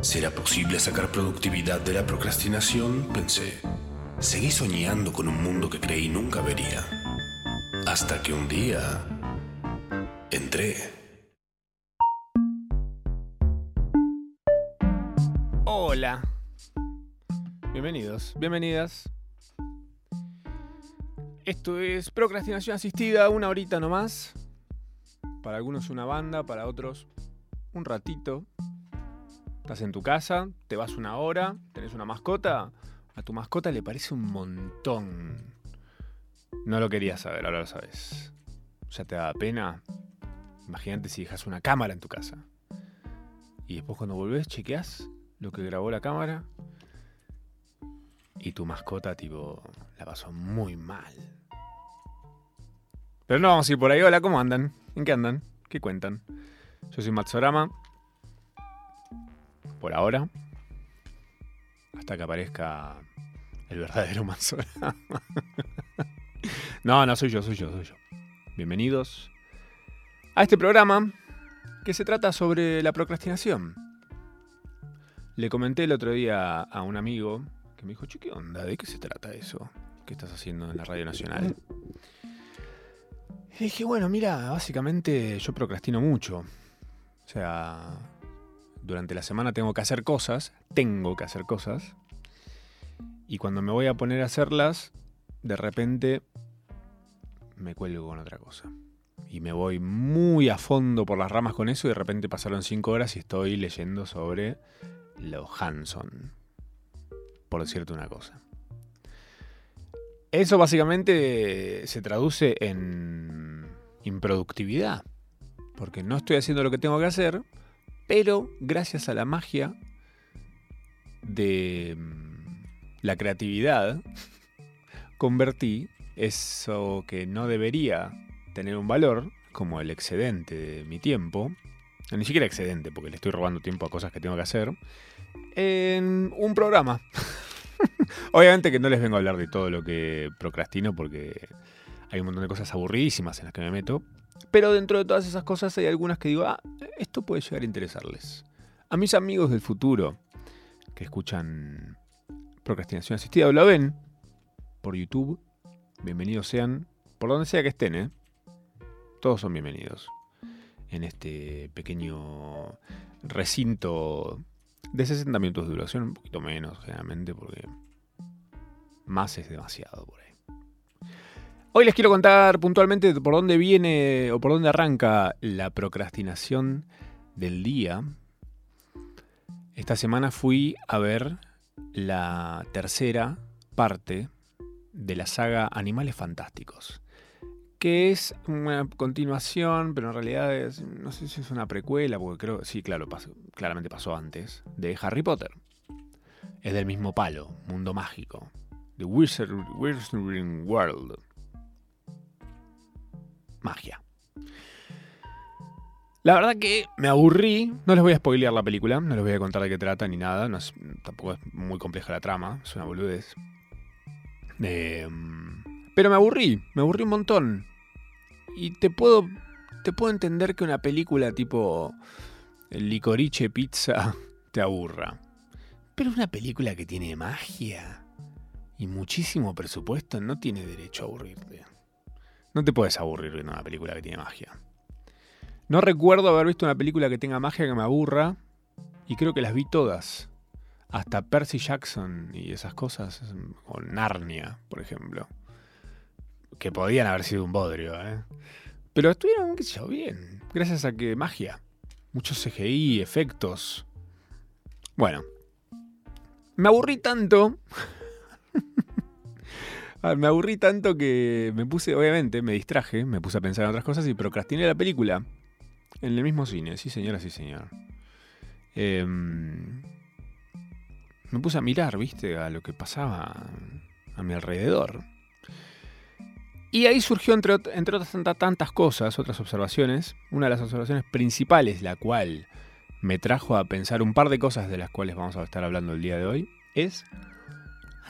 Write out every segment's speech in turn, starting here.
¿Será posible sacar productividad de la procrastinación? Pensé. Seguí soñando con un mundo que creí nunca vería. Hasta que un día entré. Hola. Bienvenidos, bienvenidas. Esto es procrastinación asistida, una horita nomás. Para algunos una banda, para otros un ratito. Estás en tu casa, te vas una hora, tenés una mascota. A tu mascota le parece un montón. No lo querías saber, ahora lo sabes. Ya te da pena. Imagínate si dejas una cámara en tu casa. Y después cuando volvés, chequeás lo que grabó la cámara. Y tu mascota, tipo, la pasó muy mal. Pero no vamos a ir por ahí. Hola, ¿cómo andan? ¿En qué andan? ¿Qué cuentan? Yo soy Matsorama. Por ahora. Hasta que aparezca el verdadero Matsorama. no, no, soy yo, soy yo, soy yo. Bienvenidos a este programa que se trata sobre la procrastinación. Le comenté el otro día a un amigo que me dijo, che, ¿qué onda? ¿De qué se trata eso? ¿Qué estás haciendo en la Radio Nacional? Y dije, bueno, mira, básicamente yo procrastino mucho. O sea, durante la semana tengo que hacer cosas, tengo que hacer cosas. Y cuando me voy a poner a hacerlas, de repente me cuelgo con otra cosa. Y me voy muy a fondo por las ramas con eso y de repente pasaron cinco horas y estoy leyendo sobre los Hanson. Por decirte una cosa. Eso básicamente se traduce en improductividad. Porque no estoy haciendo lo que tengo que hacer, pero gracias a la magia de mm, la creatividad, convertí eso que no debería tener un valor, como el excedente de mi tiempo, ni siquiera excedente, porque le estoy robando tiempo a cosas que tengo que hacer, en un programa. Obviamente que no les vengo a hablar de todo lo que procrastino porque hay un montón de cosas aburridísimas en las que me meto. Pero dentro de todas esas cosas hay algunas que digo, ah, esto puede llegar a interesarles. A mis amigos del futuro que escuchan procrastinación asistida o la ven por YouTube, bienvenidos sean, por donde sea que estén, ¿eh? Todos son bienvenidos en este pequeño recinto de 60 minutos de duración, un poquito menos generalmente, porque más es demasiado por ahí. Hoy les quiero contar puntualmente por dónde viene o por dónde arranca la procrastinación del día. Esta semana fui a ver la tercera parte de la saga Animales Fantásticos que es una continuación, pero en realidad es, no sé si es una precuela, porque creo, sí, claro, claramente pasó antes, de Harry Potter. Es del mismo palo, mundo mágico, The Wizarding World. Magia. La verdad que me aburrí, no les voy a spoilear la película, no les voy a contar de qué trata ni nada, no tampoco es muy compleja la trama, es una boludez. Eh, pero me aburrí, me aburrí un montón. Y te puedo, te puedo entender que una película tipo Licorice Pizza te aburra. Pero una película que tiene magia y muchísimo presupuesto no tiene derecho a aburrirte. No te puedes aburrir viendo una película que tiene magia. No recuerdo haber visto una película que tenga magia que me aburra. Y creo que las vi todas. Hasta Percy Jackson y esas cosas. O Narnia, por ejemplo que podían haber sido un bodrio, ¿eh? Pero estuvieron, qué sé yo, bien. Gracias a que magia. Muchos CGI, efectos. Bueno. Me aburrí tanto. Ah, me aburrí tanto que me puse, obviamente, me distraje, me puse a pensar en otras cosas y procrastiné la película. En el mismo cine, sí señora, sí señor. em, me puse a mirar, viste, a lo que pasaba a mi alrededor. Y ahí surgió, entre, otras tantas cosas, otras observaciones. Una de las observaciones principales, la cual me trajo a pensar un par de cosas de las cuales vamos a estar hablando el día de hoy, es ¿a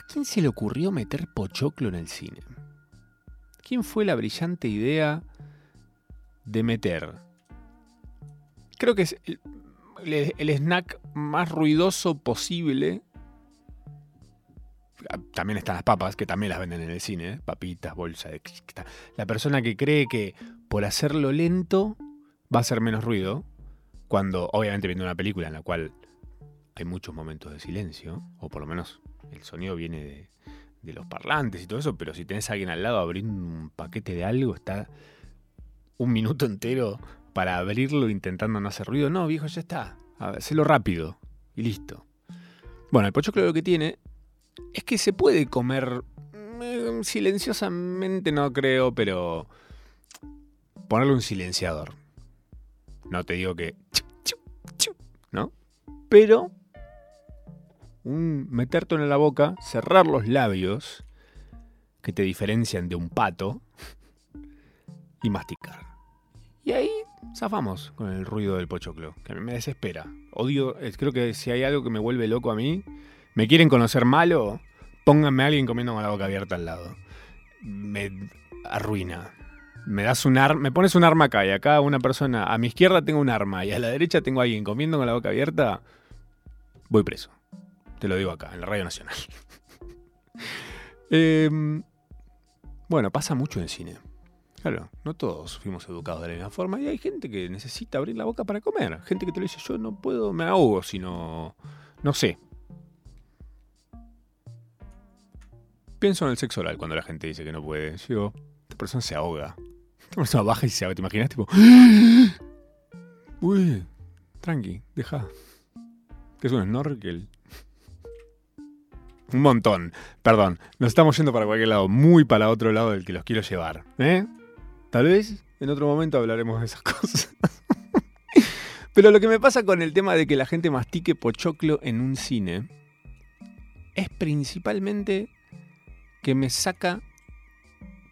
quién se le ocurrió meter pochoclo en el cine? ¿Quién fue la brillante idea de meter? Creo que es el, snack más ruidoso posible. También están las papas, que también las venden en el cine, ¿eh? papitas, bolsa de... La persona que cree que por hacerlo lento va a ser menos ruido, cuando obviamente viendo una película en la cual hay muchos momentos de silencio, o por lo menos el sonido viene de, los parlantes y todo eso, pero si tenés a alguien al lado abriendo un paquete de algo, está un minuto entero para abrirlo intentando no hacer ruido. No, viejo, ya está. Hacelo rápido y listo. Bueno, el pochoclo lo que tiene es que se puede comer mm, silenciosamente, no creo, pero ponerle un silenciador. No te digo que... ¿No? Pero un meterte en la boca, cerrar los labios que te diferencian de un pato y masticar. Y ahí zafamos con el ruido del pochoclo, que me desespera. Odio, creo que si hay algo que me vuelve loco a mí, me quieren conocer malo, pónganme a alguien comiendo con la boca abierta al lado. Me arruina. Me das un arma, me pones un arma acá y acá una persona, a mi izquierda tengo un arma y a la derecha tengo a alguien comiendo con la boca abierta, voy preso. Te lo digo acá, en la Radio Nacional. Em, bueno, pasa mucho en cine. Claro, no todos fuimos educados de la misma forma y hay gente que necesita abrir la boca para comer. Gente que te lo dice, yo no puedo, me ahogo si no... No sé. Pienso en el sexo oral cuando la gente dice que no puede. Yo esta persona se ahoga. Esta persona baja y se ahoga. ¿Te imaginas? Tipo... Uy, tranqui, deja. Que es un snorkel. Un montón. Perdón, nos estamos yendo para cualquier lado, muy para otro lado del que los quiero llevar. ¿eh? Tal vez en otro momento hablaremos de esas cosas. Pero lo que me pasa con el tema de que la gente mastique pochoclo en un cine es principalmente que me saca,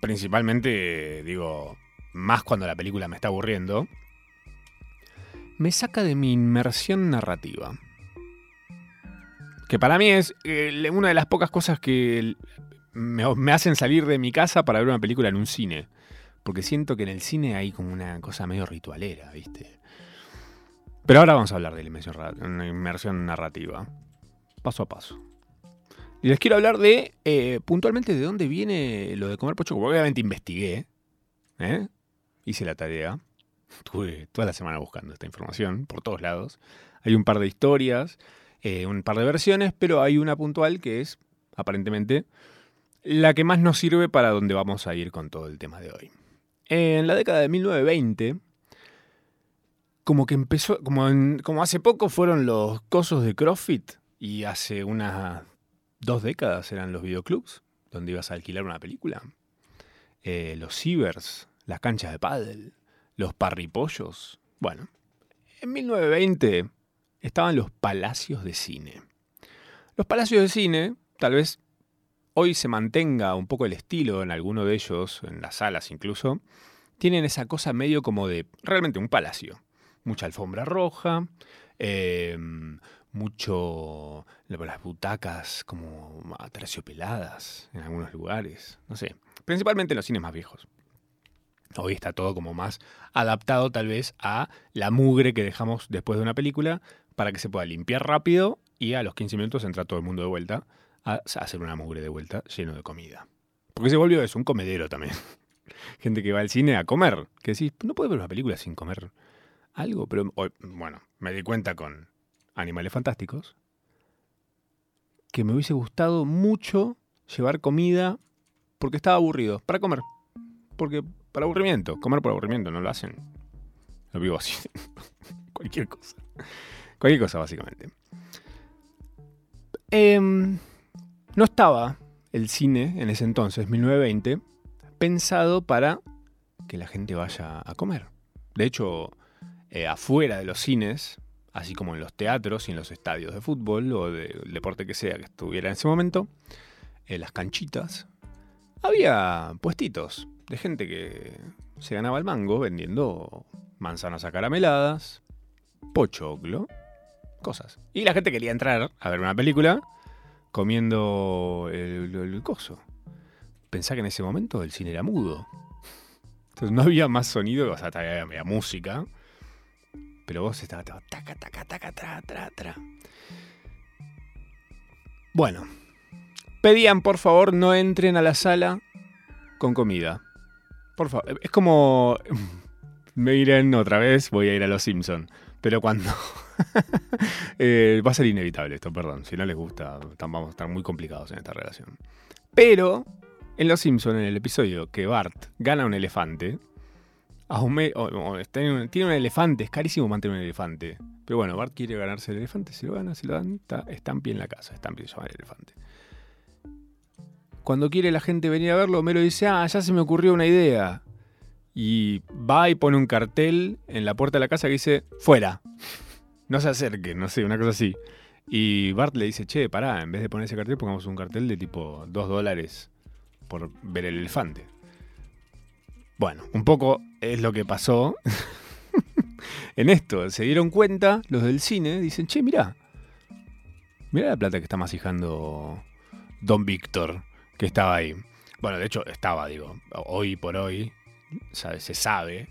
principalmente digo, más cuando la película me está aburriendo, me saca de mi inmersión narrativa que para mí es eh, una de las pocas cosas que me, hacen salir de mi casa para ver una película en un cine. Porque siento que en el cine hay como una cosa medio ritualera, ¿viste? Pero ahora vamos a hablar de la inmersión, narrativa. Paso a paso. Y les quiero hablar de, eh, puntualmente, de dónde viene lo de comer pocho. obviamente investigué. ¿eh? Hice la tarea. Estuve toda la semana buscando esta información por todos lados. Hay un par de historias. Eh, un par de versiones, pero hay una puntual que es, aparentemente, la que más nos sirve para donde vamos a ir con todo el tema de hoy. En la década de 1920, como que empezó, como, como hace poco fueron los cosos de CrossFit y hace unas dos décadas eran los videoclubs, donde ibas a alquilar una película. Eh, los cibers, las canchas de pádel, los parripollos. Bueno, en 1920 estaban los palacios de cine. Los palacios de cine, tal vez hoy se mantenga un poco el estilo en alguno de ellos, en las salas incluso, tienen esa cosa medio como de realmente un palacio. Mucha alfombra roja, em, mucho las butacas como aterciopeladas en algunos lugares, no sé, principalmente en los cines más viejos. Hoy está todo como más adaptado tal vez a la mugre que dejamos después de una película para que se pueda limpiar rápido y a los 15 minutos entra todo el mundo de vuelta a hacer una mugre de vuelta lleno de comida. Porque se volvió eso, un comedero también. Gente que va al cine a comer. Que decís, no puedo ver una película sin comer algo. Pero bueno, me di cuenta con Animales Fantásticos que me hubiese gustado mucho llevar comida porque estaba aburrido. Para comer. Porque para aburrimiento. Comer por aburrimiento, no lo hacen. Lo vivo así. Cualquier cosa. Cualquier cosa, básicamente. Em, no estaba el cine en ese entonces, 1920, pensado para que la gente vaya a comer. De hecho, eh, afuera de los cines así como en los teatros y en los estadios de fútbol o del deporte que sea que estuviera en ese momento, en las canchitas, había puestitos de gente que se ganaba el mango vendiendo manzanas acarameladas, pochoclo, cosas. Y la gente quería entrar a ver una película comiendo el, coso. Pensá que en ese momento el cine era mudo. Entonces no había más sonido, o sea, había, música. Pero vos estabas taca, taca, taca, tra, tra, tra. Bueno, pedían por favor no entren a la sala con comida. Por favor, es como me irán otra vez, voy a ir a los Simpson. Pero cuando eh, va a ser inevitable esto, perdón. Si no les gusta, vamos a estar muy complicados en esta relación. Pero en Los Simpson, en el episodio que Bart gana un elefante, tiene un elefante, es carísimo mantener un elefante. Pero bueno, Bart quiere ganarse el elefante, si lo gana, si lo dan, está bien en la casa, Stampy se llama el elefante. Cuando quiere la gente venir a verlo, Melo dice, ah, ya se me ocurrió una idea. Y va y pone un cartel en la puerta de la casa que dice, fuera. No se acerque, no sé, una cosa así. Y Bart le dice, che, pará, en vez de poner ese cartel, pongamos un cartel de tipo 2 dólares por ver el elefante. Bueno, un poco es lo que pasó en esto. Se dieron cuenta los del cine, dicen, che, mirá, mirá la plata que está masijando Don Víctor, que estaba ahí. Bueno, de hecho estaba, digo, hoy por hoy se sabe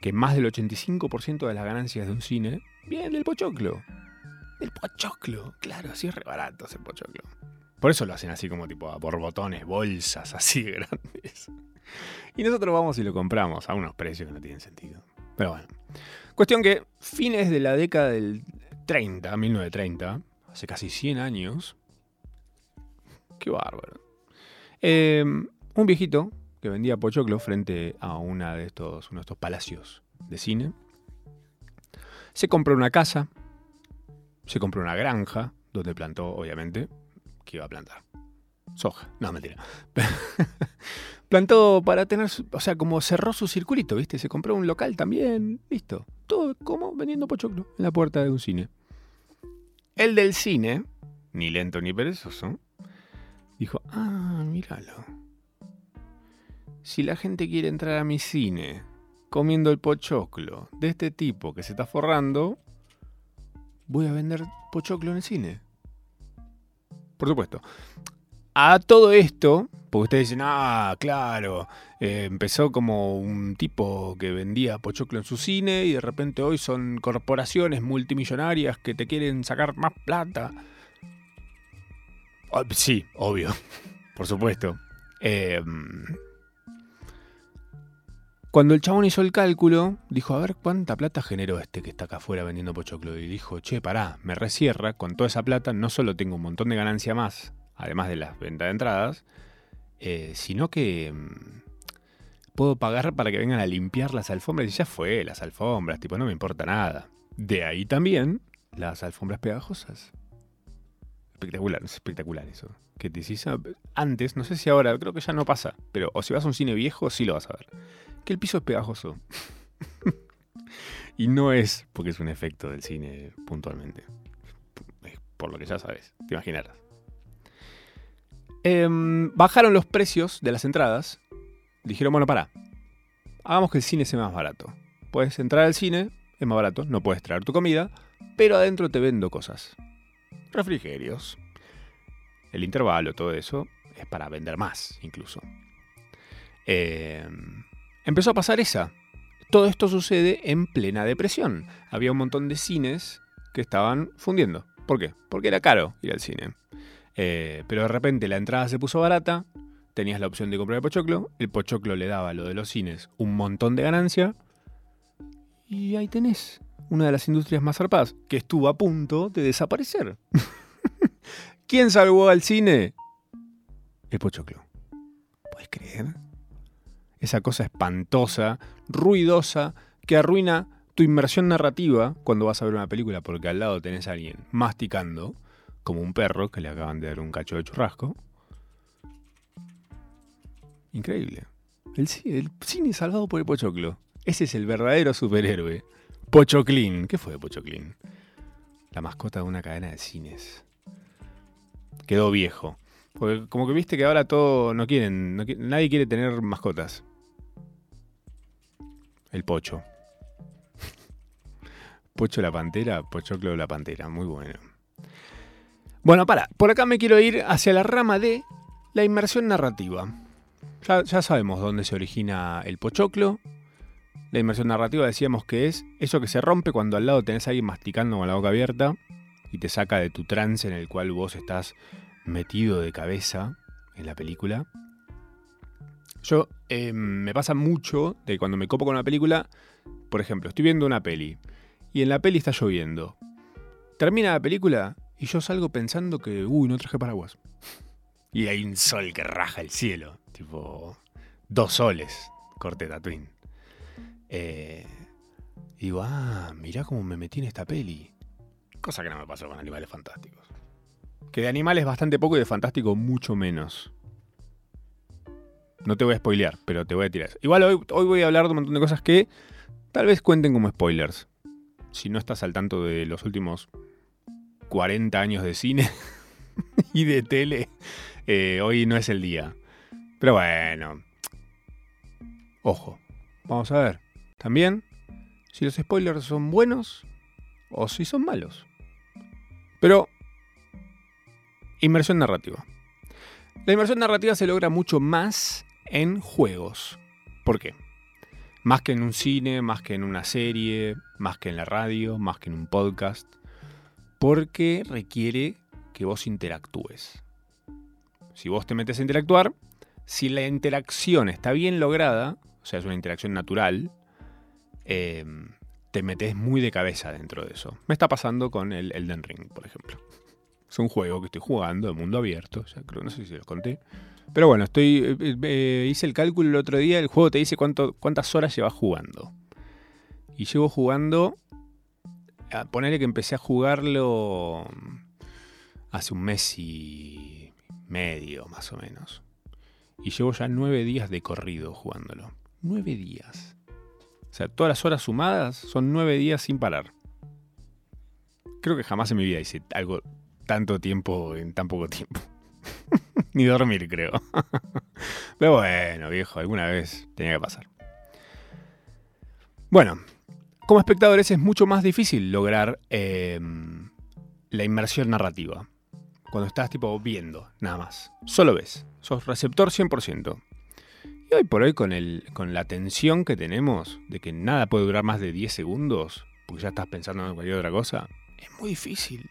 que más del 85% de las ganancias de un cine vienen del pochoclo. Del pochoclo, claro, así es re barato ese pochoclo. Por eso lo hacen así como tipo a borbotones, bolsas así grandes. Y nosotros vamos y lo compramos a unos precios que no tienen sentido. Pero bueno. Cuestión que fines de la década del 30, 1930, hace casi 100 años. Qué bárbaro. Eh, un viejito que vendía pochoclo frente a una de estos, uno de estos palacios de cine. Se compró una casa, se compró una granja, donde plantó, obviamente, que iba a plantar. Soja, no, mentira. plantó para tener, o sea, como cerró su circulito, ¿viste? Se compró un local también, listo. Todo como vendiendo pochoclo en la puerta de un cine. El del cine, ni lento ni perezoso, dijo, ah, míralo si la gente quiere entrar a mi cine comiendo el pochoclo de este tipo que se está forrando, voy a vender pochoclo en el cine. Por supuesto. A todo esto, porque ustedes dicen, ah, claro, eh, empezó como un tipo que vendía pochoclo en su cine y de repente hoy son corporaciones multimillonarias que te quieren sacar más plata. Sí, obvio, por supuesto. Eh, cuando el chabón hizo el cálculo, dijo, a ver cuánta plata generó este que está acá afuera vendiendo pochoclo. Y dijo, che, pará, me resierra, con toda esa plata no solo tengo un montón de ganancia más, además de las ventas de entradas, eh, sino que mm, puedo pagar para que vengan a limpiar las alfombras. Y ya fue, las alfombras, tipo, no me importa nada. De ahí también las alfombras pegajosas. Espectacular, es espectacular eso. Que te antes, no sé si ahora, creo que ya no pasa, pero o si vas a un cine viejo, sí lo vas a ver que el piso es pegajoso. y no es porque es un efecto del cine puntualmente. Por lo que ya sabes, te imaginarás. Em, bajaron los precios de las entradas. Dijeron, bueno, para. Hagamos que el cine sea más barato. Puedes entrar al cine, es más barato, no puedes traer tu comida, pero adentro te vendo cosas. Refrigerios. El intervalo, todo eso, es para vender más, incluso. Eh, empezó a pasar esa. Todo esto sucede en plena depresión. Había un montón de cines que estaban fundiendo. ¿Por qué? Porque era caro ir al cine. Eh, pero de repente la entrada se puso barata, tenías la opción de comprar el pochoclo, el pochoclo le daba lo de los cines un montón de ganancia, y ahí tenés una de las industrias más zarpadas, que estuvo a punto de desaparecer. ¿Quién salvó al cine? El pochoclo. ¿Puedes creer? esa cosa espantosa, ruidosa, que arruina tu inmersión narrativa cuando vas a ver una película porque al lado tenés a alguien masticando, como un perro que le acaban de dar un cacho de churrasco. Increíble. El, el cine salvado por el Pochoclo. Ese es el verdadero superhéroe. Pochoclin. ¿Qué fue Pochoclin? la mascota de una cadena de cines. Quedó viejo. Porque como que viste que ahora todo no quieren, nadie quiere tener mascotas. El pocho. Pocho la pantera, pochoclo la pantera, muy bueno. Bueno, para, por acá me quiero ir hacia la rama de la inmersión narrativa. Ya, ya sabemos dónde se origina el pochoclo. La inmersión narrativa decíamos que es eso que se rompe cuando al lado tenés a alguien masticando con la boca abierta y te saca de tu trance en el cual vos estás metido de cabeza en la película. Yo eh, me pasa mucho de cuando me copo con una película, por ejemplo, estoy viendo una peli y en la peli está lloviendo. Termina la película y yo salgo pensando que, uy, no traje paraguas. Y hay un sol que raja el cielo, tipo dos soles, corte Tatooine. Eh, digo, ah, mirá cómo me metí en esta peli. Cosa que no me pasó con Animales Fantásticos. Que de animales bastante poco y de fantástico mucho menos. No te voy a spoilear, pero te voy a tirar. Igual hoy, hoy voy a hablar de un montón de cosas que tal vez cuenten como spoilers. Si no estás al tanto de los últimos 40 años de cine y de tele, eh, hoy no es el día. Pero bueno. Ojo. Vamos a ver. También si los spoilers son buenos o si son malos. Pero Inmersión narrativa. La inmersión narrativa se logra mucho más en juegos. ¿Por qué? Más que en un cine, más que en una serie, más que en la radio, más que en un podcast. Porque requiere que vos interactúes. Si vos te metes a interactuar, si la interacción está bien lograda, o sea, es una interacción natural, eh, te metes muy de cabeza dentro de eso. Me está pasando con el Elden Ring, por ejemplo. Es un juego que estoy jugando de mundo abierto, ya creo, no sé si los conté. Pero bueno, estoy eh, eh, hice el cálculo el otro día, el juego te dice cuántas horas llevas jugando. Y llevo jugando, a ponerle que empecé a jugarlo hace un mes y medio, más o menos. Y llevo ya nueve días de corrido jugándolo. Nueve días. O sea, todas las horas sumadas son nueve días sin parar. Creo que jamás en mi vida hice algo tanto tiempo en tan poco tiempo. Ni dormir, creo. Pero bueno, viejo, alguna vez tenía que pasar. Bueno, como espectadores es mucho más difícil lograr em, la inmersión narrativa. Cuando estás tipo viendo, nada más. Solo ves. Sos receptor 100%. Y hoy por hoy con, el, con la tensión que tenemos de que nada puede durar más de 10 segundos, porque ya estás pensando en cualquier otra cosa, es muy difícil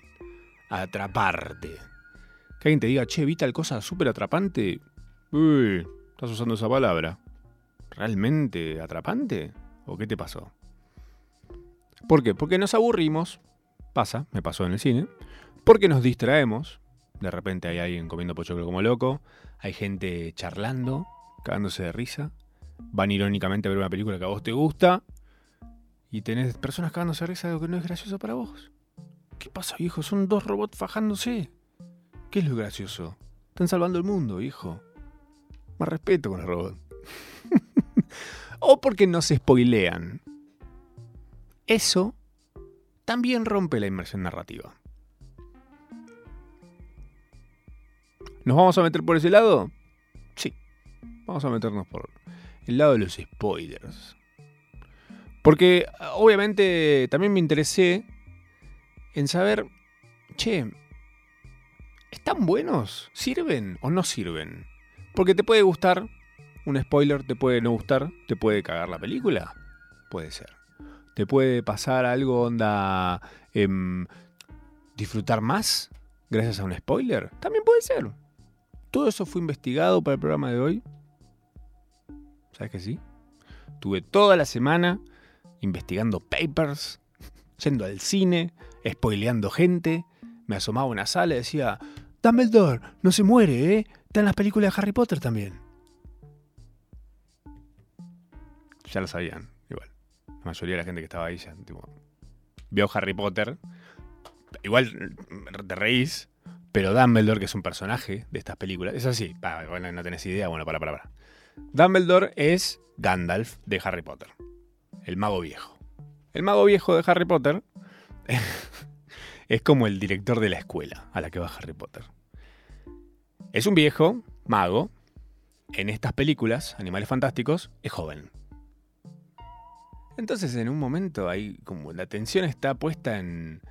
atraparte. Que alguien te diga, che, vi tal cosa súper atrapante. Uy, estás usando esa palabra. ¿Realmente atrapante? ¿O qué te pasó? ¿Por qué? Porque nos aburrimos. Pasa, me pasó en el cine. Porque nos distraemos. De repente hay alguien comiendo pochoclo como loco. Hay gente charlando, cagándose de risa. Van irónicamente a ver una película que a vos te gusta. Y tenés personas cagándose de risa de algo que no es gracioso para vos. ¿Qué pasa, hijo? Son dos robots fajándose. ¿Qué es lo gracioso? Están salvando el mundo, hijo. Más respeto con los robots. o porque no se spoilean. Eso también rompe la inmersión narrativa. ¿Nos vamos a meter por ese lado? Vamos a meternos por el lado de los spoilers. Porque obviamente también me interesé en saber, che, ¿están buenos? ¿Sirven o no sirven? Porque te puede gustar un spoiler, te puede no gustar, te puede cagar la película. Puede ser. Te puede pasar algo onda... Em, disfrutar más gracias a un spoiler. También puede ser. Todo eso fue investigado para el programa de hoy. ¿Sabes que sí? Tuve toda la semana investigando papers, yendo al cine, spoileando gente. Me asomaba a una sala y decía, Dumbledore, no se muere, ¿eh? Está en las películas de Harry Potter también. Ya lo sabían, igual. La mayoría de la gente que estaba ahí ya vio Harry Potter. Igual te reís, pero Dumbledore, que es un personaje de estas películas, es así. bueno, no tenés idea, bueno, para, para, para. Dumbledore es Gandalf de Harry Potter, el mago viejo. El mago viejo de Harry Potter es como el director de la escuela a la que va Harry Potter. Es un viejo, mago. En estas películas, Animales Fantásticos, es joven. Entonces en un momento hay como la atención está puesta en...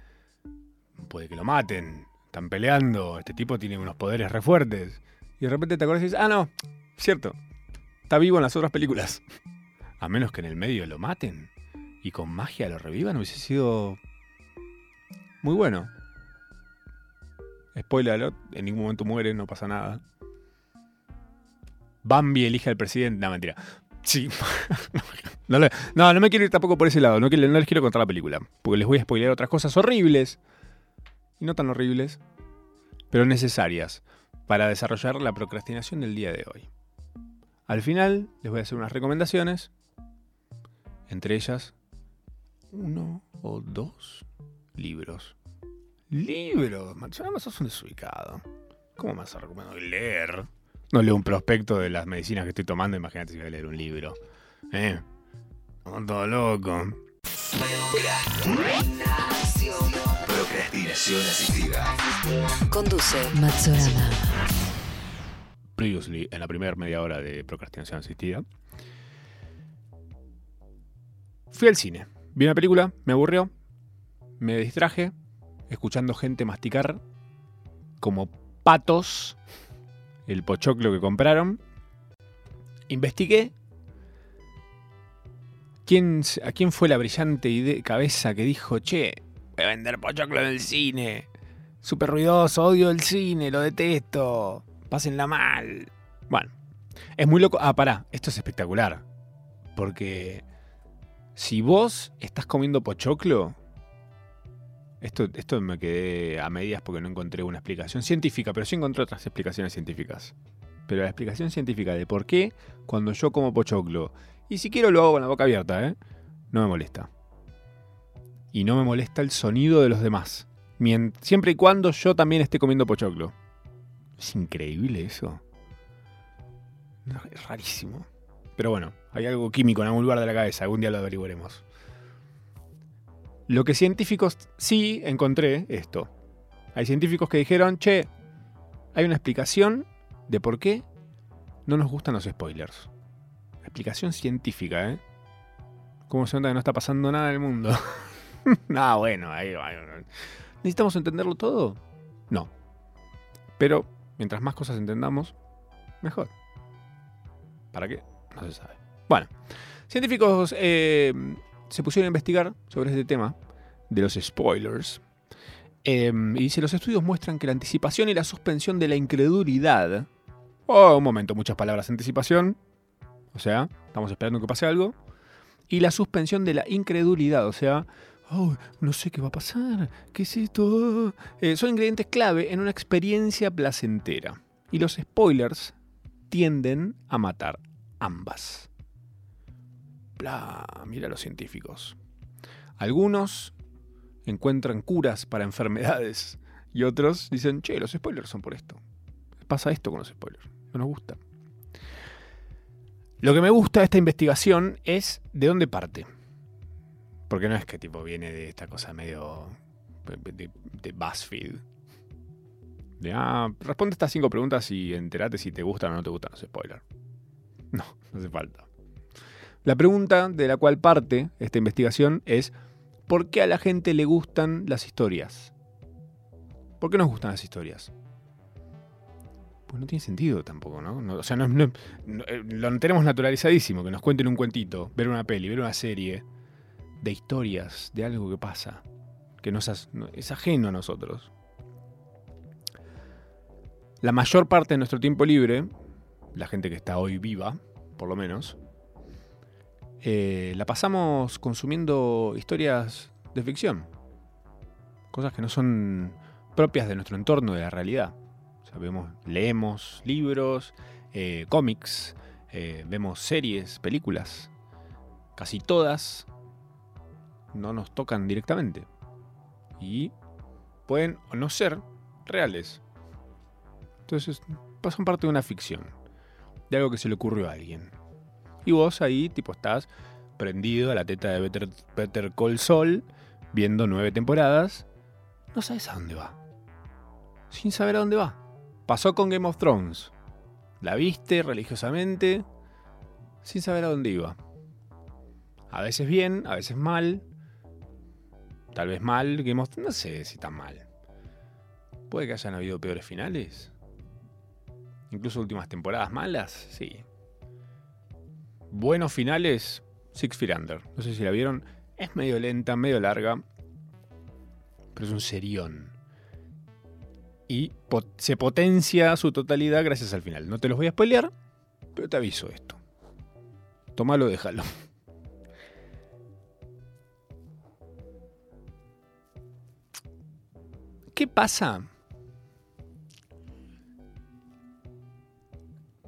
Puede que lo maten, están peleando, este tipo tiene unos poderes re fuertes. Y de repente te acuerdas y dices, ah, no, cierto, está vivo en las otras películas. A menos que en el medio lo maten y con magia lo revivan, hubiese sido muy bueno. Spoiler alert, en ningún momento muere, no pasa nada. Bambi elige al presidente. No, mentira. Sí. no, no, me quiero ir tampoco por ese lado. No, no les quiero contar la película. Porque les voy a spoilear otras cosas horribles. Y no tan horribles. Pero necesarias. Para desarrollar la procrastinación del día de hoy. Al final les voy a hacer unas recomendaciones. Entre ellas, uno o dos libros. ¿Libros? más sos un desubicado. ¿Cómo me vas a recomendar leer? No leo un prospecto de las medicinas que estoy tomando, imagínate si voy a leer un libro. ¿Eh? todo loco. Procrastinación asistida. Conduce Matsurama. Previously, en la primera media hora de procrastinación asistida. Fui al cine. Vi una película, me aburrió, me distraje, escuchando gente masticar como patos el pochoclo que compraron. Investigué quién, a quién fue la brillante idea, cabeza que dijo, che, voy a vender pochoclo en el cine. Súper ruidoso, odio el cine, lo detesto. Pásenla mal. Bueno, es muy loco. Ah, pará, esto es espectacular. Porque si vos estás comiendo pochoclo, esto, esto me quedé a medias porque no encontré una explicación científica, pero sí encontré otras explicaciones científicas. Pero la explicación científica de por qué cuando yo como pochoclo, y si quiero lo hago con la boca abierta, ¿eh? no me molesta. Y no me molesta el sonido de los demás. Siempre y cuando yo también esté comiendo pochoclo. Es increíble eso. es rarísimo. Pero bueno, hay algo químico en algún lugar de la cabeza, algún día lo averiguaremos. Lo que científicos sí encontré esto. Hay científicos que dijeron, che, hay una explicación de por qué no nos gustan los spoilers. Explicación científica, ¿eh? ¿Cómo se nota que no está pasando nada en el mundo? Nada, bueno, ahí, ¿Necesitamos entenderlo todo? No. Pero mientras más cosas entendamos, mejor. ¿Para qué? No se sabe. Bueno, científicos eh, se pusieron a investigar sobre este tema de los spoilers. Em, y dice, los estudios muestran que la anticipación y la suspensión de la incredulidad... Oh, un momento, muchas palabras. Anticipación, o sea, estamos esperando que pase algo. Y la suspensión de la incredulidad, o sea, oh, no sé qué va a pasar, ¿qué es esto? Eh, son ingredientes clave en una experiencia placentera. Y los spoilers tienden a matar ambas. Bla, mira los científicos. Algunos encuentran curas para enfermedades y otros dicen, che, los spoilers son por esto. Pasa esto con los spoilers. No nos gusta. Lo que me gusta de esta investigación es de dónde parte. Porque no es que tipo viene de esta cosa medio de, de BuzzFeed. De, ah, responde estas cinco preguntas y enterate si te gustan o no te gustan los spoilers. No, no hace falta. La pregunta de la cual parte esta investigación es, ¿por qué a la gente le gustan las historias? ¿Por qué nos gustan las historias? Pues no tiene sentido tampoco, ¿no? o sea, eh, lo tenemos naturalizadísimo, que nos cuenten un cuentito, ver una peli, ver una serie de historias, de algo que pasa, que es ajeno a nosotros. La mayor parte de nuestro tiempo libre, la gente que está hoy viva, por lo menos, eh, la pasamos consumiendo historias de ficción. Cosas que no son propias de nuestro entorno, de la realidad. leemos libros, eh, cómics, eh, vemos series, películas. Casi todas no nos tocan directamente. Y pueden o no ser reales. Entonces pasan parte de una ficción. De algo que se le ocurrió a alguien. Y vos ahí, tipo, estás prendido a la teta de Better, Call Saul, viendo nueve temporadas. no sabes a dónde va. Sin saber a dónde va. Pasó con Game of Thrones. La viste religiosamente, sin saber a dónde iba. A veces bien, a veces mal. Tal vez mal, Game of no sé si tan mal. Puede que hayan habido peores finales. Incluso últimas temporadas malas, sí. Buenos finales, Six Feet Under. No sé si la vieron. Es medio lenta, medio larga. Pero es un serión. Y se potencia su totalidad gracias al final. No te los voy a spoilear, pero te aviso esto. Tómalo, déjalo. ¿Qué pasa?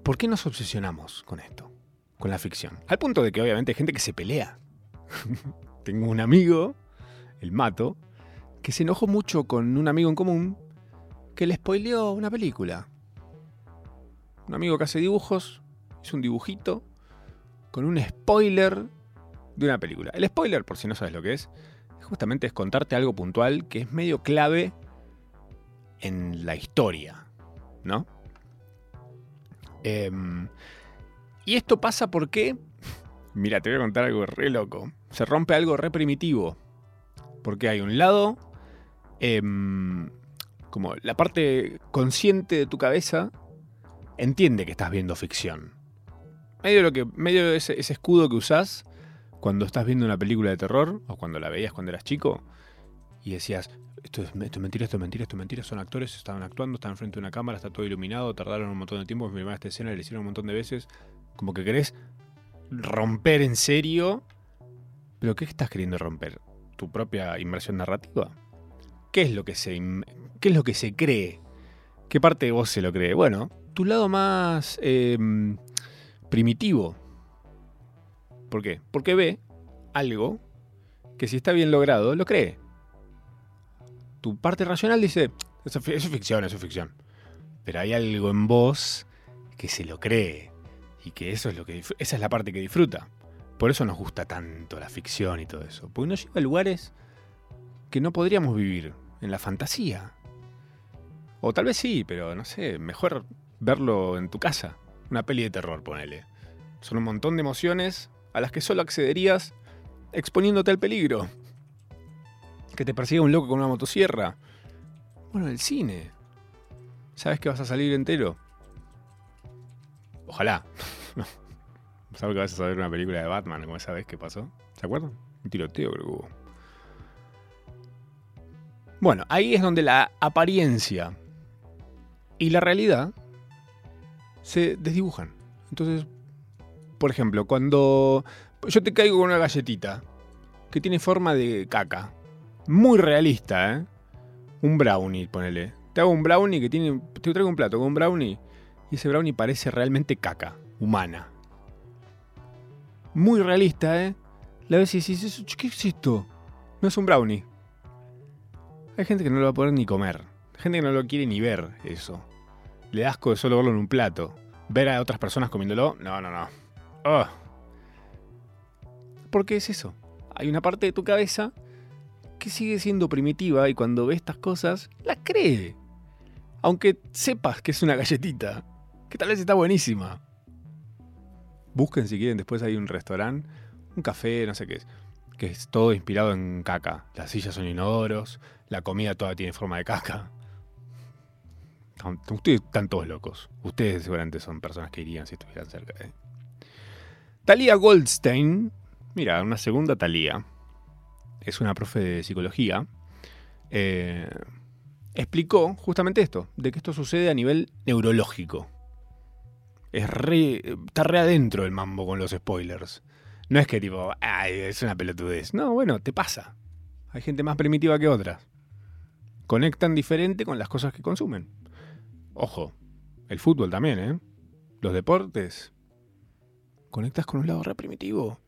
¿Por qué nos obsesionamos con esto? Con la ficción. Al punto de que obviamente hay gente que se pelea. Tengo un amigo, el Mato, que se enojó mucho con un amigo en común que le spoileó una película. Un amigo que hace dibujos hizo un dibujito con un spoiler de una película. El spoiler, por si no sabes lo que es, justamente es contarte algo puntual que es medio clave en la historia, ¿no? Em, y esto pasa porque, mira, te voy a contar algo re loco. Se rompe algo re primitivo. Porque hay un lado, em, como la parte consciente de tu cabeza, entiende que estás viendo ficción. Medio, lo que, medio ese, ese escudo que usás cuando estás viendo una película de terror, o cuando la veías cuando eras chico, y decías, esto es, mentira, esto es mentira, esto es mentira, son actores, estaban actuando, están frente de una cámara, está todo iluminado, tardaron un montón de tiempo en filmar esta escena, le hicieron un montón de veces, como que querés romper en serio, pero ¿qué estás queriendo romper? ¿Tu propia inversión narrativa? ¿Qué es lo que se, qué es lo que se cree? ¿Qué parte de vos se lo cree? Bueno, tu lado más em, primitivo. ¿Por qué? Porque ve algo que si está bien logrado, lo cree tu parte racional dice, eso, es ficción, eso es ficción. Pero hay algo en vos que se lo cree y que eso es lo que esa es la parte que disfruta. Por eso nos gusta tanto la ficción y todo eso, porque nos lleva a lugares que no podríamos vivir en la fantasía. O tal vez sí, pero no sé, mejor verlo en tu casa. Una peli de terror, ponele. Son un montón de emociones a las que solo accederías exponiéndote al peligro que te persiga un loco con una motosierra. Bueno, el cine. ¿Sabes que vas a salir entero? Ojalá. ¿Sabes que vas a ver una película de Batman como esa vez que pasó? ¿Se acuerdan? Un tiroteo creo que hubo. Bueno, ahí es donde la apariencia y la realidad se desdibujan. Entonces, por ejemplo, cuando yo te caigo con una galletita que tiene forma de caca, muy realista, ¿eh? Un brownie, ponele. Te hago un brownie que tiene. Te traigo un plato con un brownie y ese brownie parece realmente caca, humana. Muy realista, ¿eh? La vez dices, ¿qué es esto? No es un brownie. Hay gente que no lo va a poder ni comer. Gente que no lo quiere ni ver eso. Le da asco de solo verlo en un plato. Ver a otras personas comiéndolo, no, no, no. Oh. ¿Por qué es eso? Hay una parte de tu cabeza que sigue siendo primitiva y cuando ve estas cosas, la cree. Aunque sepas que es una galletita, que tal vez está buenísima. Busquen si quieren, después hay un restaurante, un café, no sé qué es, que es todo inspirado en caca. Las sillas son inodoros, la comida toda tiene forma de caca. Ustedes están todos locos. Ustedes seguramente son personas que irían si estuvieran cerca. de Talia Goldstein, mira, una segunda Talia es una profe de psicología, eh, explicó justamente esto, de que esto sucede a nivel neurológico. Es re, está re adentro el mambo con los spoilers. No es que tipo, ay, es una pelotudez. No, bueno, te pasa. Hay gente más primitiva que otras. Conectan diferente con las cosas que consumen. Ojo, el fútbol también, ¿eh? Los deportes. Conectas con un lado re primitivo.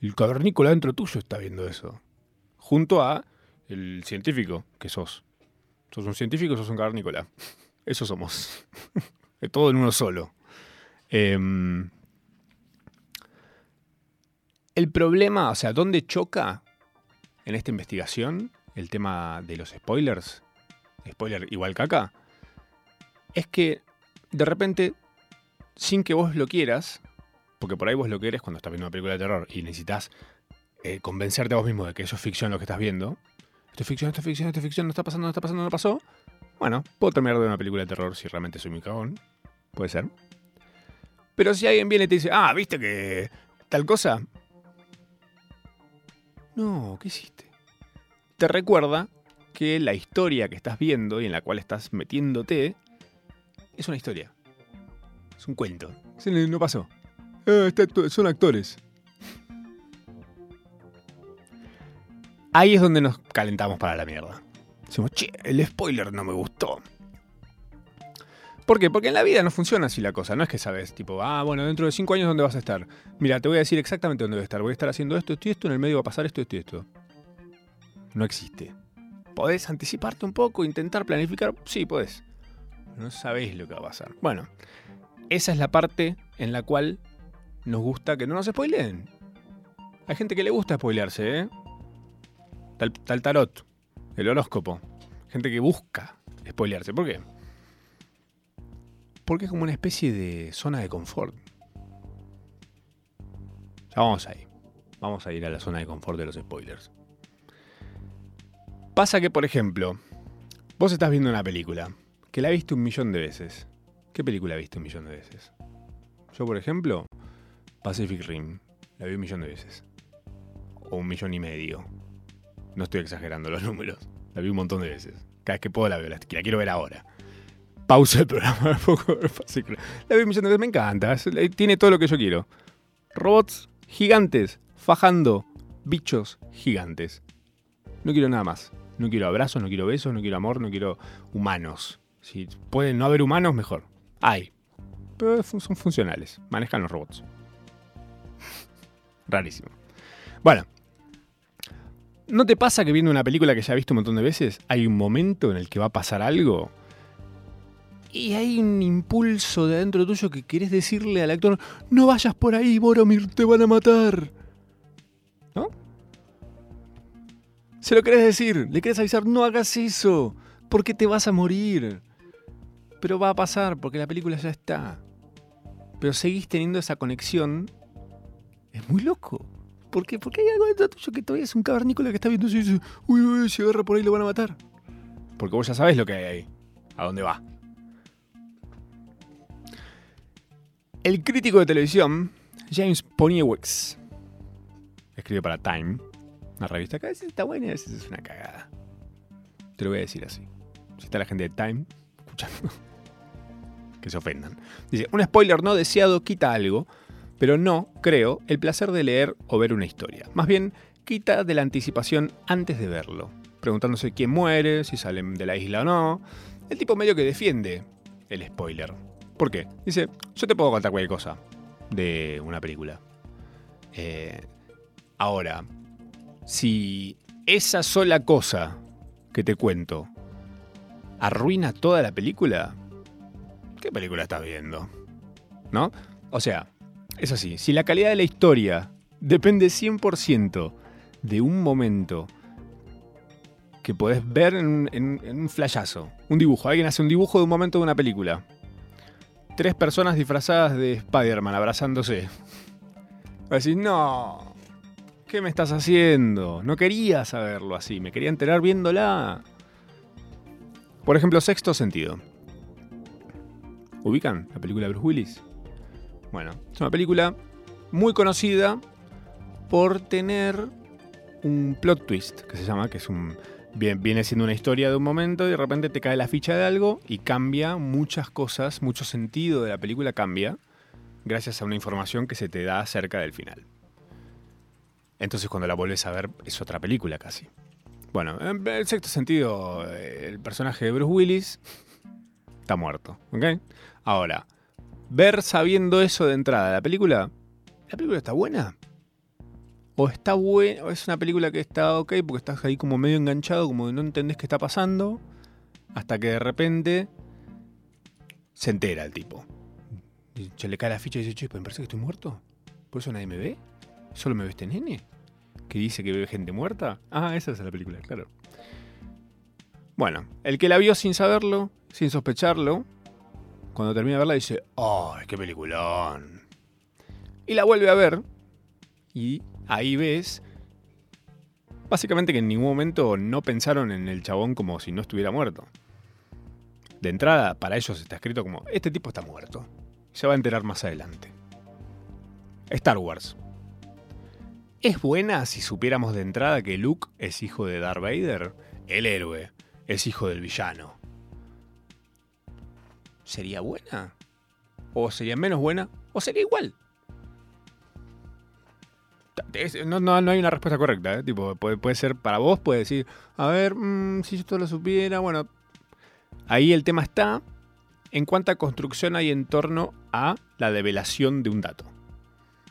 El cavernícola dentro tuyo está viendo eso. Junto a el científico que sos. Sos un científico, sos un cavernícola. Eso somos. Todo en uno solo. Em, el problema, o sea, ¿dónde choca en esta investigación? el tema de los spoilers, spoiler igual caca, es que de repente, sin que vos lo quieras, porque por ahí vos lo querés cuando estás viendo una película de terror y necesitas eh, convencerte vos mismo de que eso es ficción lo que estás viendo, esto es ficción, esto es ficción, esto es ficción, no está pasando, no está pasando, no pasó, bueno, puedo terminar de una película de terror si realmente soy muy cagón, puede ser. Pero si alguien viene y te dice, ah, ¿viste que tal cosa? No, ¿qué hiciste? Te recuerda que la historia que estás viendo y en la cual estás metiéndote es una historia. Es un cuento. No pasó. Eh, son actores. Ahí es donde nos calentamos para la mierda. Decimos, che, el spoiler no me gustó. ¿Por qué? Porque en la vida no funciona así la cosa. No es que sabes, tipo, ah, bueno, dentro de cinco años, ¿dónde vas a estar? Mira, te voy a decir exactamente dónde voy a estar. Voy a estar haciendo esto, esto y esto. En el medio va a pasar esto, esto y esto. No existe. ¿Podés anticiparte un poco, intentar planificar? Sí, podés. No sabéis lo que va a pasar. Bueno, esa es la parte en la cual nos gusta que no nos spoileen. Hay gente que le gusta spoilearse, ¿eh? Tal, tal tarot, el horóscopo. Gente que busca spoilearse. ¿Por qué? Porque es como una especie de zona de confort. Ya vamos ahí. Vamos a ir a la zona de confort de los spoilers. Pasa que, por ejemplo, vos estás viendo una película que la viste un millón de veces. ¿Qué película viste un millón de veces? Yo, por ejemplo, Pacific Rim. La vi un millón de veces. O un millón y medio. No estoy exagerando los números. La vi un montón de veces. Cada vez que puedo la veo. La, la quiero ver ahora pausa el programa. La vi de me encanta. Tiene todo lo que yo quiero. Robots gigantes, fajando bichos gigantes. No quiero nada más. No quiero abrazos, no quiero besos, no quiero amor, no quiero humanos. Si pueden no haber humanos, mejor. Hay. Pero son funcionales. Manejan los robots. Rarísimo. Bueno. ¿No te pasa que viendo una película que ya has visto un montón de veces, hay un momento en el que va a pasar algo y hay un impulso de adentro tuyo que querés decirle al actor, no vayas por ahí, Boromir, te van a matar. ¿No? Se lo querés decir, le querés avisar, no hagas eso, porque te vas a morir. Pero va a pasar, porque la película ya está. Pero seguís teniendo esa conexión. Es muy loco. ¿Por qué? Porque hay algo dentro tuyo que todavía es un cavernícola que está viendo y dice, uy, uy, si agarra por ahí lo van a matar. Porque vos ya sabés lo que hay ahí. A dónde va. El crítico de televisión, James Poniewicz, escribe para Time, una revista que a veces está buena y a veces es una cagada. Te lo voy a decir así. Si está la gente de Time escuchando, que se ofendan. Dice, un spoiler no deseado quita algo, pero no, creo, el placer de leer o ver una historia. Más bien, quita de la anticipación antes de verlo, preguntándose quién muere, si salen de la isla o no. El tipo medio que defiende el spoiler. ¿Por qué? Dice, yo te puedo contar cualquier cosa de una película. Eh, ahora, si esa sola cosa que te cuento arruina toda la película, ¿qué película estás viendo? ¿No? O sea, es así, si la calidad de la historia depende 100% de un momento que podés ver en, un flashazo, un dibujo, alguien hace un dibujo de un momento de una película, tres personas disfrazadas de Spider-Man abrazándose. Va a decir, no, ¿qué me estás haciendo? No quería saberlo así, me quería enterar viéndola. Por ejemplo, Sexto Sentido. ¿Ubican la película de Bruce Willis? Bueno, es una película muy conocida por tener un plot twist, que se llama, que es un viene siendo una historia de un momento y de repente te cae la ficha de algo y cambia muchas cosas, mucho sentido de la película cambia gracias a una información que se te da acerca del final. Entonces cuando la vuelves a ver es otra película casi. Bueno, en el sexto sentido, el personaje de Bruce Willis está muerto, ¿ok? Ahora, ver sabiendo eso de entrada la película, ¿la película está buena? o está bueno, o es una película que está ok porque estás ahí como medio enganchado, como no entendés qué está pasando, hasta que de repente se entera el tipo. Se le cae la ficha y dice, che, me parece que estoy muerto. ¿Por eso nadie me ve? ¿Solo me ve este nene? que dice que ve gente muerta? Ah, esa es la película, claro. Bueno, el que la vio sin saberlo, sin sospecharlo, cuando termina de verla dice, ¡ay, qué peliculón! Y la vuelve a ver y ahí ves básicamente que en ningún momento no pensaron en el chabón como si no estuviera muerto. De entrada, para ellos está escrito como, este tipo está muerto. Se va a enterar más adelante. Star Wars. ¿Es buena si supiéramos de entrada que Luke es hijo de Darth Vader? El héroe es hijo del villano. ¿Sería buena? ¿O sería menos buena? ¿O sería igual? No, no, hay una respuesta correcta, ¿eh? Tipo, puede, ser para vos, puede decir, a ver, mm, si yo esto lo supiera, bueno. Ahí el tema está en cuánta construcción hay en torno a la develación de un dato.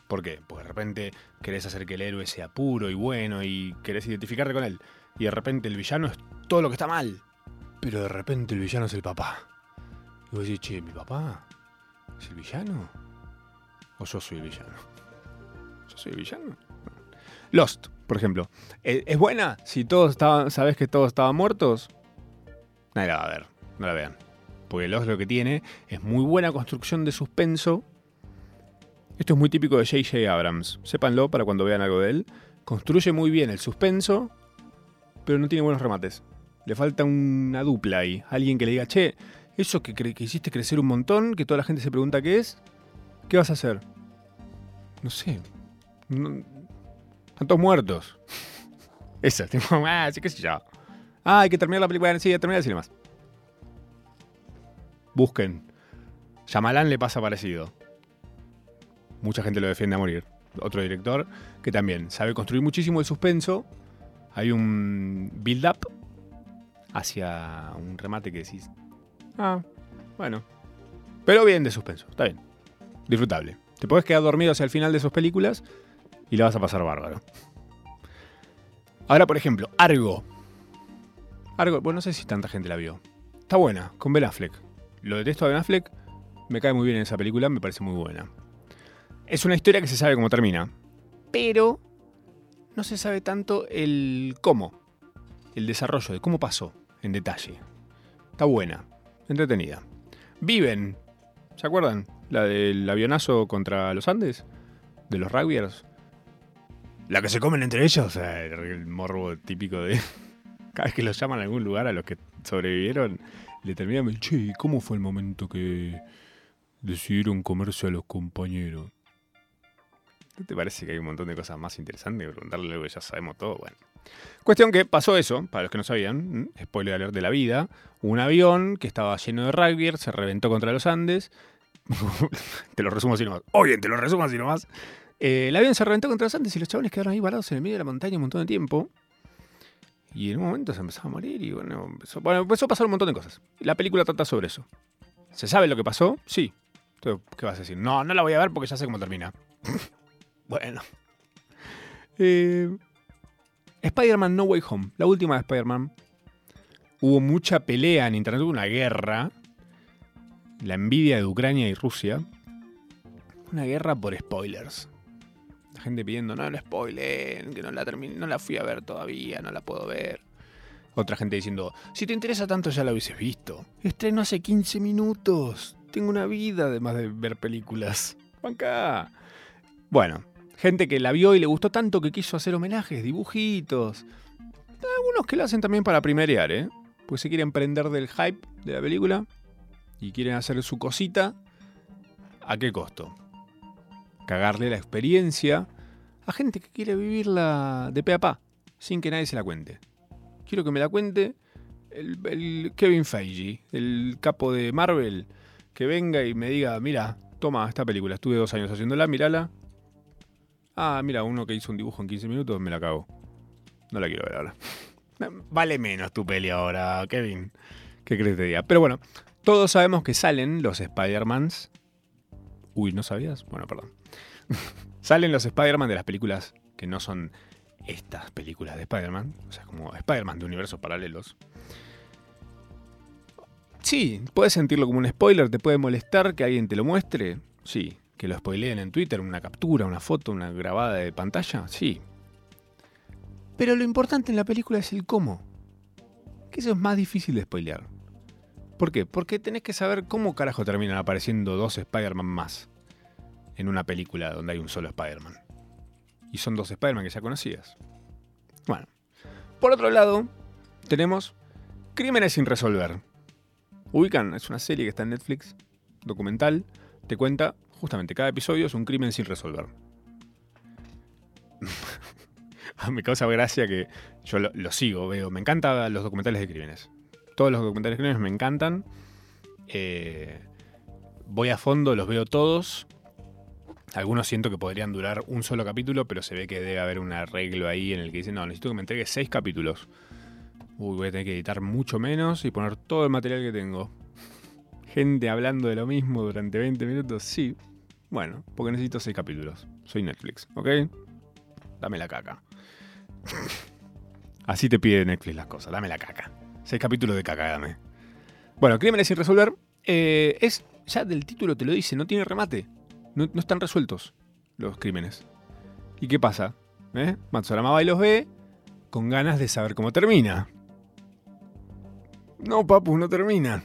¿Por qué? Porque de repente querés hacer que el héroe sea puro y bueno y querés identificarte con él. Y de repente el villano es todo lo que está mal. Pero de repente el villano es el papá. Y vos decís, che, ¿mi papá es el villano? ¿O yo soy el villano? ¿Yo soy el villano? Lost, por ejemplo. ¿Es buena si todos estaban, sabes que todos estaban muertos? Nadie la va a ver, no la vean. Porque Lost lo que tiene es muy buena construcción de suspenso. Esto es muy típico de J.J. Abrams. Sépanlo para cuando vean algo de él. Construye muy bien el suspenso, pero no tiene buenos remates. Le falta una dupla ahí. Alguien que le diga, che, eso que, que hiciste crecer un montón, que toda la gente se pregunta qué es, ¿qué vas a hacer? No sé. Están todos muertos. Esa, tipo, ah, sí, qué sé yo. Ah, hay que terminar la película. Sí, terminar decirle más. Busquen. Yamalán le pasa parecido. Mucha gente lo defiende a morir. Otro director que también sabe construir muchísimo el suspenso. Hay un build-up hacia un remate que decís. Ah, bueno. Pero bien de suspenso, está bien. Disfrutable. Te puedes quedar dormido hacia el final de sus películas y la vas a pasar bárbaro. Ahora, por ejemplo, Argo. Argo, bueno, no sé si tanta gente la vio. Está buena, con Ben Affleck. Lo detesto a Ben Affleck, me cae muy bien en esa película, me parece muy buena. Es una historia que se sabe cómo termina, pero no se sabe tanto el cómo, el desarrollo de cómo pasó en detalle. Está buena, entretenida. Viven, ¿se acuerdan? La del avionazo contra los Andes, de los rugbyers. La que se comen entre ellos, o sea, el morbo típico de. Cada vez que los llaman a algún lugar a los que sobrevivieron, le terminan, che, ¿cómo fue el momento que decidieron comerse a los compañeros? ¿No te parece que hay un montón de cosas más interesantes preguntarle algo que ya sabemos todo? Bueno. Cuestión que pasó eso, para los que no sabían, spoiler alert de la vida, un avión que estaba lleno de rugby se reventó contra los Andes. te lo resumo así nomás. Oye, te lo resumo así nomás. Eh, el avión se reventó contra los Andes y los chavales quedaron ahí parados en el medio de la montaña un montón de tiempo. Y en un momento se empezó a morir y bueno, empezó, bueno, empezó a pasar un montón de cosas. La película trata sobre eso. ¿Se sabe lo que pasó? Sí. ¿qué vas a decir? No, no la voy a ver porque ya sé cómo termina. bueno. Eh, Spider-Man No Way Home, la última de Spider-Man. Hubo mucha pelea en internet, hubo una guerra. La envidia de Ucrania y Rusia. Una guerra por spoilers gente pidiendo, no, no spoilen, que no la terminé, no la fui a ver todavía, no la puedo ver. Otra gente diciendo, si te interesa tanto ya la hubieses visto. Estreno hace 15 minutos. Tengo una vida además de ver películas. Banca. Bueno, gente que la vio y le gustó tanto que quiso hacer homenajes, dibujitos. Algunos que lo hacen también para primerear, ¿eh? Pues se quieren prender del hype de la película y quieren hacer su cosita. ¿A qué costo? Cagarle la experiencia a gente que quiere vivirla de pe a pa, sin que nadie se la cuente. Quiero que me la cuente el, Kevin Feige, el capo de Marvel, que venga y me diga, mira, toma esta película, estuve dos años haciéndola, mírala. Ah, mira, uno que hizo un dibujo en 15 minutos, me la cago. No la quiero ver ahora. Vale menos tu peli ahora, Kevin. ¿Qué crees que te? Pero bueno, todos sabemos que salen los Spider-Mans. Uy, ¿no sabías? Bueno, perdón. Salen los Spider-Man de las películas que no son estas películas de Spider-Man, o sea, como Spider-Man de universos paralelos. Sí, puedes sentirlo como un spoiler, te puede molestar que alguien te lo muestre, sí, que lo spoileen en Twitter, una captura, una foto, una grabada de pantalla, sí. Pero lo importante en la película es el cómo. Que eso es más difícil de spoilear. ¿Por qué? Porque tenés que saber cómo carajo terminan apareciendo dos Spider-Man más en una película donde hay un solo Spider-Man. Y son dos Spider-Man que ya conocías. Bueno. Por otro lado, tenemos Crímenes sin resolver. Ubican, es una serie que está en Netflix, documental, te cuenta justamente cada episodio es un crimen sin resolver. me causa gracia que yo lo, sigo, veo, me encantan los documentales de crímenes. Todos los documentales de crímenes me encantan. Eh, voy a fondo, los veo todos. Algunos siento que podrían durar un solo capítulo, pero se ve que debe haber un arreglo ahí en el que dicen, no, necesito que me entregue seis capítulos. Uy, voy a tener que editar mucho menos y poner todo el material que tengo. Gente hablando de lo mismo durante 20 minutos, sí. Bueno, porque necesito seis capítulos. Soy Netflix, ¿ok? Dame la caca. Así te pide Netflix las cosas, dame la caca. Seis capítulos de caca, dame. Bueno, Crímenes sin resolver eh, es, ya del título te lo dice, no tiene remate. No, están resueltos los crímenes. ¿Y qué pasa? ¿Eh? Matsurama va y los ve con ganas de saber cómo termina. No, papu, no termina.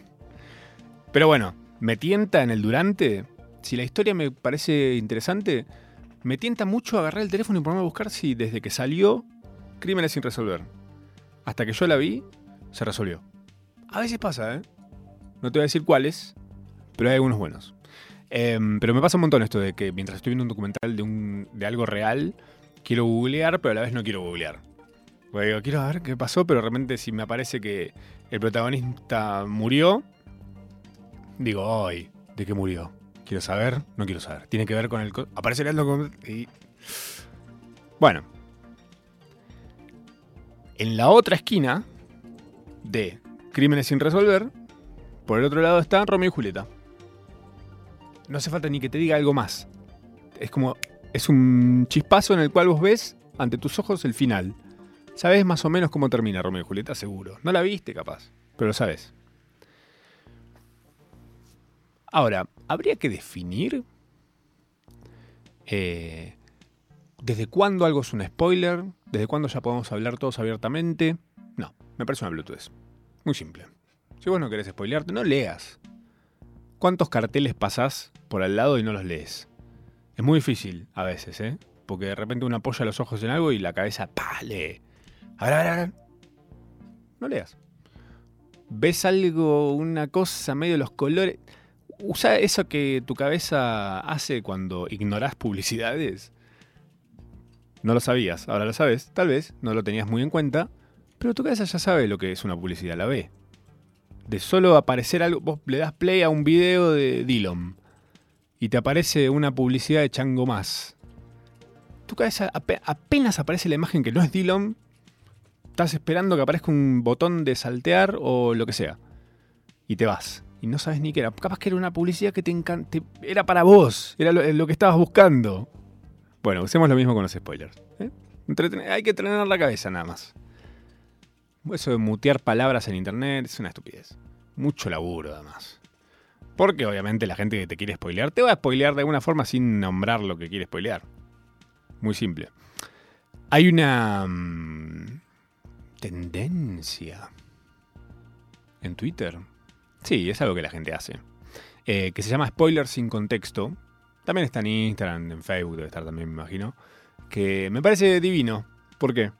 Pero bueno, me tienta en el durante. Si la historia me parece interesante, me tienta mucho agarrar el teléfono y ponerme a buscar si desde que salió Crímenes sin resolver. Hasta que yo la vi, se resolvió. A veces pasa, ¿eh? No te voy a decir cuáles, pero hay algunos buenos. Em, pero me pasa un montón esto de que mientras estoy viendo un documental de, un, de algo real, quiero googlear, pero a la vez no quiero googlear. Porque digo, quiero ver qué pasó, pero de repente si me aparece que el protagonista murió, digo, ¡ay! ¿De qué murió? Quiero saber, no quiero saber. Tiene que ver con el... Aparece el y... Bueno. En la otra esquina de Crímenes sin resolver, por el otro lado está Romeo y Julieta no hace falta ni que te diga algo más. Es como, es un chispazo en el cual vos ves ante tus ojos el final. Sabes más o menos cómo termina Romeo y Julieta, seguro. No la viste, capaz, pero lo sabes. Ahora, habría que definir eh, desde cuándo algo es un spoiler, desde cuándo ya podemos hablar todos abiertamente. No, me parece una Bluetooth. Muy simple. Si vos no querés spoilearte, no leas. ¿Cuántos carteles pasás por al lado y no los lees? Es muy difícil a veces, ¿eh? Porque de repente uno apoya los ojos en algo y la cabeza, ¡pa! lee. A ver, a ver, a ver. No leas. ¿Ves algo, una cosa, medio de los colores? Usa eso que tu cabeza hace cuando ignorás publicidades. No lo sabías, ahora lo sabes. Tal vez no lo tenías muy en cuenta, pero tu cabeza ya sabe lo que es una publicidad, la ve de solo aparecer algo, vos le das play a un video de Dillon y te aparece una publicidad de Chango Más. Tu cabeza apenas aparece la imagen que no es Dillon, estás esperando que aparezca un botón de saltear o lo que sea. Y te vas. Y no sabes ni qué era. Capaz que era una publicidad que te encanta. Era para vos. Era lo, que estabas buscando. Bueno, usemos lo mismo con los spoilers. ¿eh? Hay que entrenar la cabeza nada más. Eso de mutear palabras en internet es una estupidez. Mucho laburo, además. Porque obviamente la gente que te quiere spoilear te va a spoilear de alguna forma sin nombrar lo que quiere spoilear. Muy simple. Hay una mm, tendencia en Twitter. Sí, es algo que la gente hace. Eh, que se llama spoiler sin contexto. También está en Instagram, en Facebook, debe estar también, me imagino. Que me parece divino. ¿Por qué?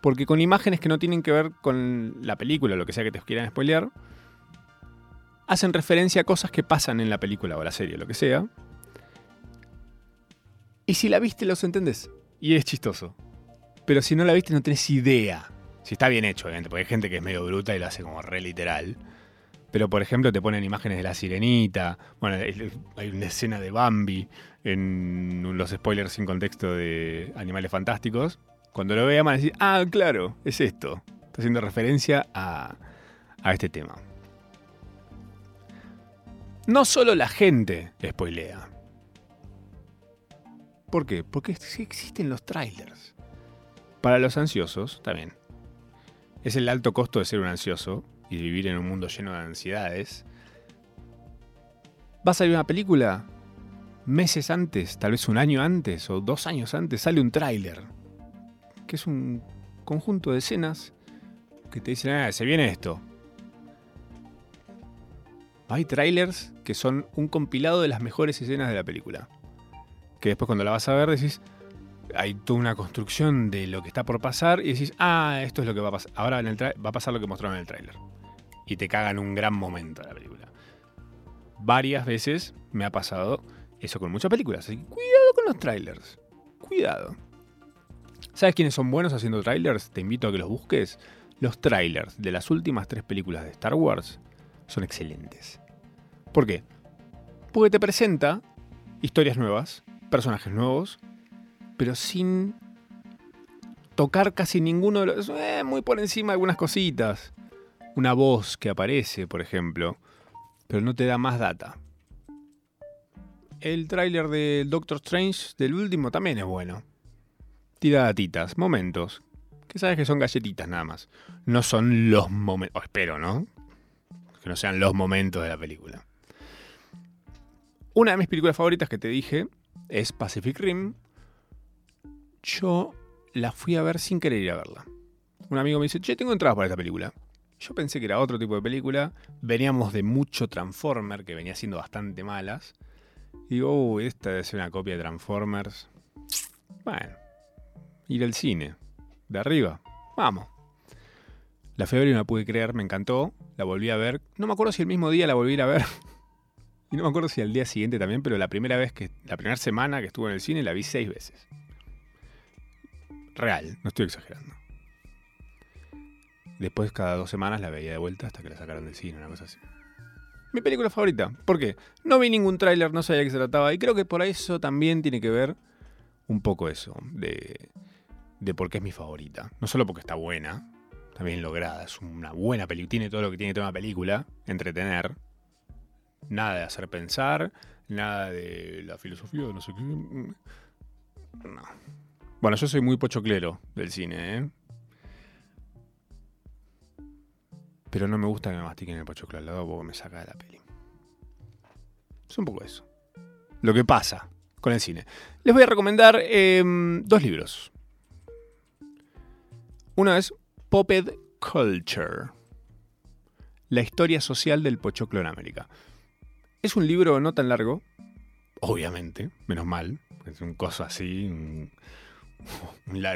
Porque con imágenes que no tienen que ver con la película, lo que sea que te quieran spoilear, hacen referencia a cosas que pasan en la película o la serie, lo que sea. Y si la viste, los entendés. Y es chistoso. Pero si no la viste, no tenés idea. Si está bien hecho, obviamente, porque hay gente que es medio bruta y lo hace como re literal. Pero, por ejemplo, te ponen imágenes de la sirenita. Bueno, hay una escena de Bambi en los spoilers sin contexto de Animales Fantásticos. Cuando lo vean van a decir, ah, claro, es esto. Está haciendo referencia a, este tema. No solo la gente spoilea. ¿Por qué? Porque existen los trailers. Para los ansiosos, también. Es el alto costo de ser un ansioso y vivir en un mundo lleno de ansiedades. Va a salir una película meses antes, tal vez un año antes o dos años antes, sale un tráiler que es un conjunto de escenas que te dicen, ah, se viene esto. Hay trailers que son un compilado de las mejores escenas de la película. Que después cuando la vas a ver decís, hay toda una construcción de lo que está por pasar y decís, ah, esto es lo que va a pasar. Ahora en el va a pasar lo que mostraron en el tráiler. Y te cagan un gran momento la película. Varias veces me ha pasado eso con muchas películas. Así cuidado con los trailers. Cuidado. ¿Sabes quiénes son buenos haciendo trailers? Te invito a que los busques. Los trailers de las últimas tres películas de Star Wars son excelentes. ¿Por qué? Porque te presenta historias nuevas, personajes nuevos, pero sin tocar casi ninguno de los... Eh, muy por encima de algunas cositas. Una voz que aparece, por ejemplo, pero no te da más data. El tráiler de Doctor Strange del último también es bueno. Tira datitas, momentos, que sabes que son galletitas nada más. No son los momentos, espero, ¿no? Que no sean los momentos de la película. Una de mis películas favoritas que te dije es Pacific Rim, yo la fui a ver sin querer ir a verla. Un amigo me dice, che, tengo entradas para esta película. Yo pensé que era otro tipo de película. Veníamos de mucho Transformer, que venía siendo bastante malas. Y digo, uy, esta ser una copia de Transformers. Bueno, ir al cine. De arriba. Vamos. La fiebre no la pude creer, me encantó. La volví a ver. No me acuerdo si el mismo día la volví a ver. y no me acuerdo si al día siguiente también, pero la primera vez que. La primera semana que estuve en el cine la vi seis veces. Real, no estoy exagerando. Después cada dos semanas la veía de vuelta hasta que la sacaron del cine, una cosa así. Mi película favorita. ¿Por qué? No vi ningún tráiler, no sabía qué se trataba. Y creo que por eso también tiene que ver un poco eso. De, de por qué es mi favorita. No solo porque está buena, también lograda. Es una buena película. Tiene todo lo que tiene toda una película. Entretener. Nada de hacer pensar. Nada de la filosofía, no sé qué. No. Bueno, yo soy muy pochoclero del cine, ¿eh? Pero no me gusta que me mastiquen el pochoclo al lado porque me saca de la peli. Es un poco eso. Lo que pasa con el cine. Les voy a recomendar em, dos libros. Uno es Popped Culture. La historia social del pochoclo en América. Es un libro no tan largo, obviamente, menos mal. Es un coso así, un, un.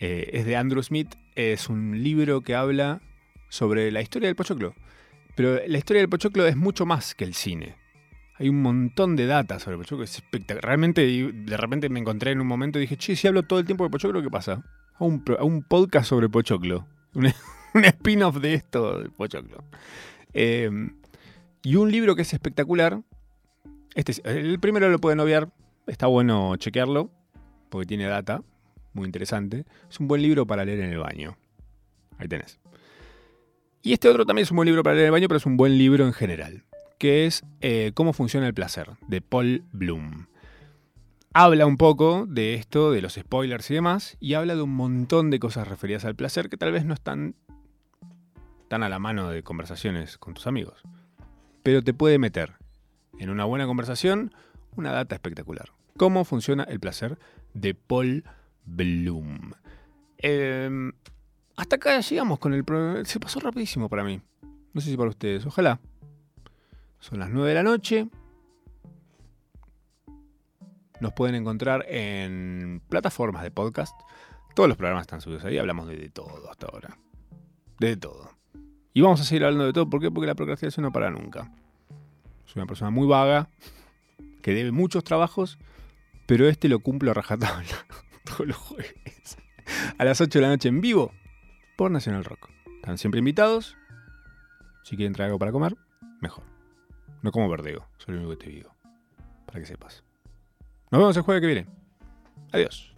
Eh, es de Andrew Smith. Es un libro que habla sobre la historia del pochoclo. Pero la historia del pochoclo es mucho más que el cine. Hay un montón de data sobre el pochoclo. Es espectacular. Realmente, de repente me encontré en un momento y dije, che, si hablo todo el tiempo de pochoclo, ¿qué pasa? A un, podcast sobre pochoclo. Un, spin-off de esto, del pochoclo. Em, y un libro que es espectacular. Este, el primero lo pueden obviar. Está bueno chequearlo porque tiene data, muy interesante. Es un buen libro para leer en el baño. Ahí tenés. Y este otro también es un buen libro para leer en el baño, pero es un buen libro en general, que es eh, Cómo funciona el placer, de Paul Bloom. Habla un poco de esto, de los spoilers y demás, y habla de un montón de cosas referidas al placer que tal vez no están tan a la mano de conversaciones con tus amigos. Pero te puede meter en una buena conversación una data espectacular. Cómo funciona el placer de Paul Bloom. Em, hasta acá llegamos con el programa. Se pasó rapidísimo para mí. No sé si para ustedes. Ojalá. Son las 9 de la noche. Nos pueden encontrar en plataformas de podcast. Todos los programas están subidos ahí. Hablamos de, todo hasta ahora. De todo. Y vamos a seguir hablando de todo. ¿Por qué? Porque la procrastinación no para nunca. Soy una persona muy vaga. Que debe muchos trabajos pero este lo cumplo a rajatabla todos los jueves. A las 8 de la noche en vivo por Nacional Rock. Están siempre invitados. Si quieren traer algo para comer, mejor. No como verdego, soy el único que te digo. Para que sepas. Nos vemos el jueves que viene. Adiós.